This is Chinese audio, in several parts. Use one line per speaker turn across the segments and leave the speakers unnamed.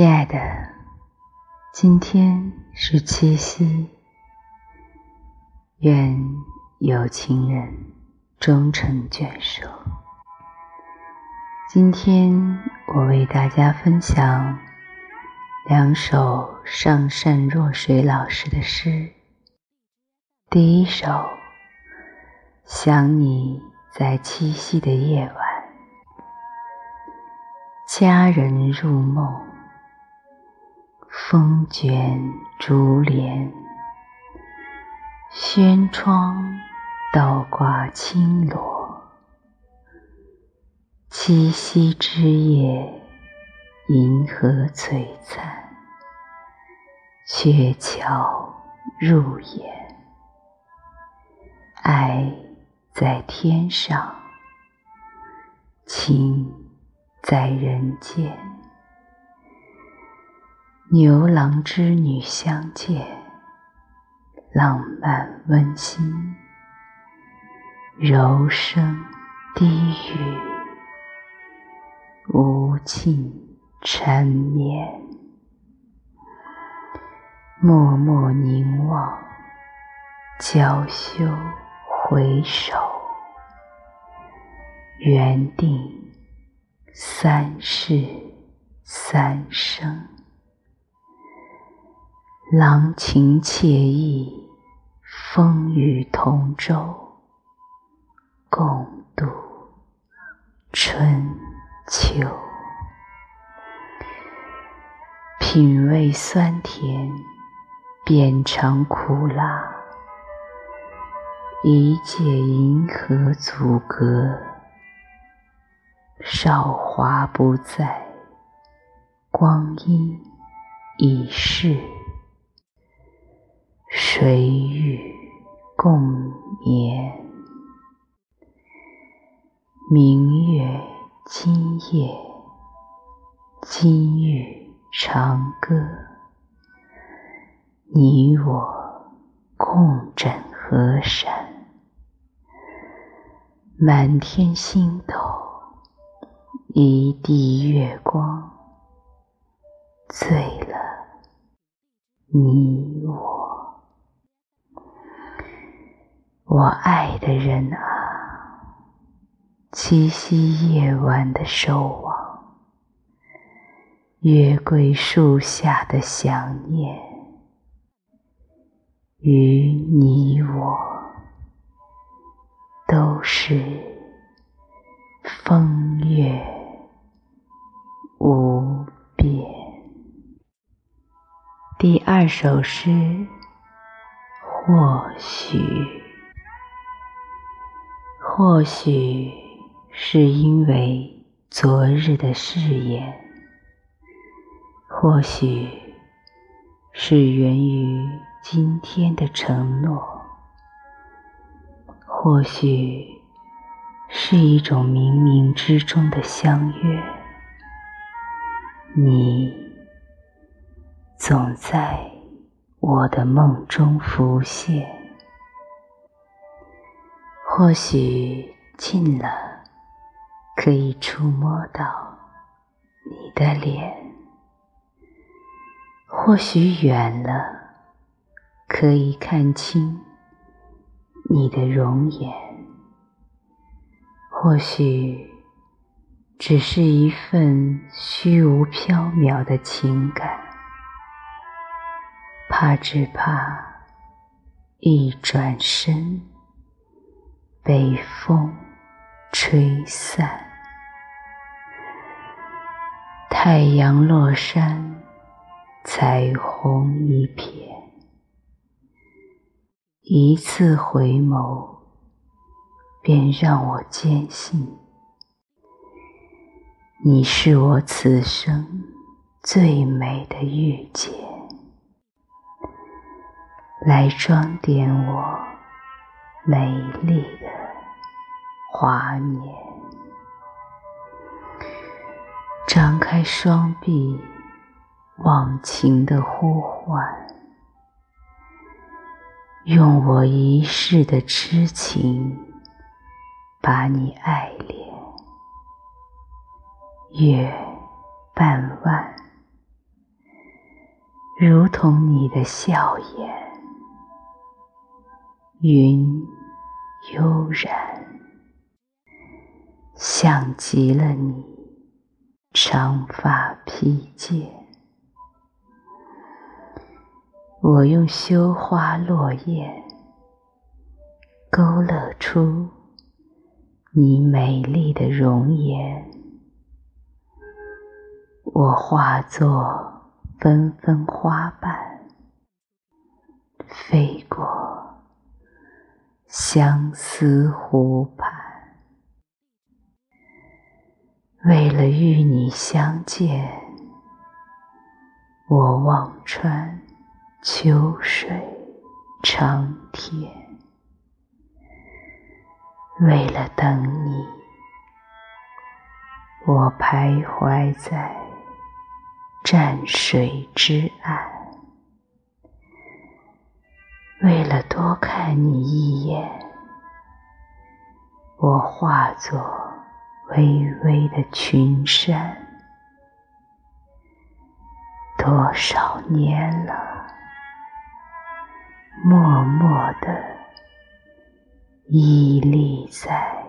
亲爱的，今天是七夕，愿有情人终成眷属。今天我为大家分享两首上善若水老师的诗。第一首，想你在七夕的夜晚，佳人入梦。风卷竹帘，轩窗倒挂青罗。七夕之夜，银河璀璨，鹊桥入眼。爱在天上，情在人间。牛郎织女相见，浪漫温馨，柔声低语，无尽缠绵。默默凝望，娇羞回首，缘定三世三生。郎情妾意，风雨同舟，共度春秋。品味酸甜，遍尝苦辣，一介银河阻隔，韶华不再，光阴已逝。谁与共眠？明月今夜，金玉长歌。你我共枕河山，满天星斗，一地月光，醉了你我。我爱的人啊，七夕夜晚的守望，月桂树下的想念，与你我都是风月无边。第二首诗，或许。或许是因为昨日的誓言，或许是源于今天的承诺，或许是一种冥冥之中的相约。你总在我的梦中浮现。或许近了，可以触摸到你的脸；或许远了，可以看清你的容颜；或许只是一份虚无缥缈的情感，怕只怕一转身。北风吹散，太阳落山，彩虹一片。一次回眸，便让我坚信，你是我此生最美的遇见，来装点我。美丽的华年，张开双臂，忘情的呼唤，用我一世的痴情，把你爱恋。月半弯，如同你的笑颜，云悠然，像极了你长发披肩。我用羞花落叶，勾勒出你美丽的容颜。我化作。纷纷花瓣飞过相思湖畔，为了与你相见，我望穿秋水长天；为了等你，我徘徊在。蘸水之岸，为了多看你一眼，我化作微微的群山。多少年了，默默地屹立在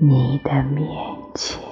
你的面前。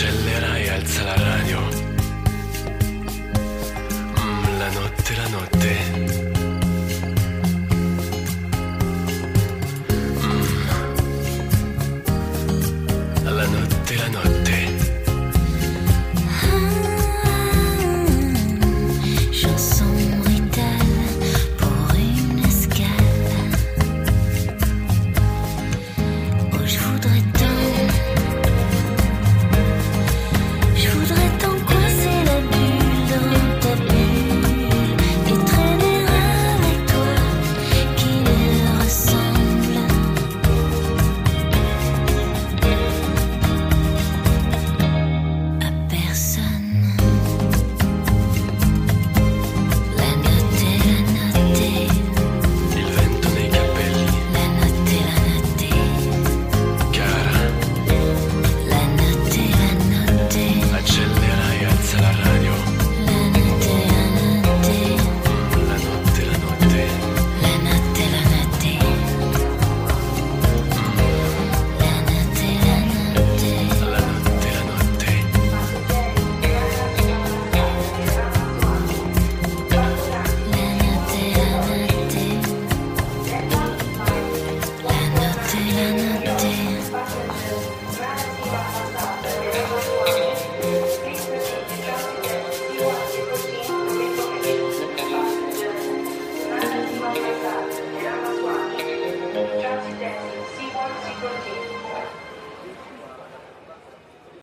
Accende e alza la radio. Mm, la notte, la notte.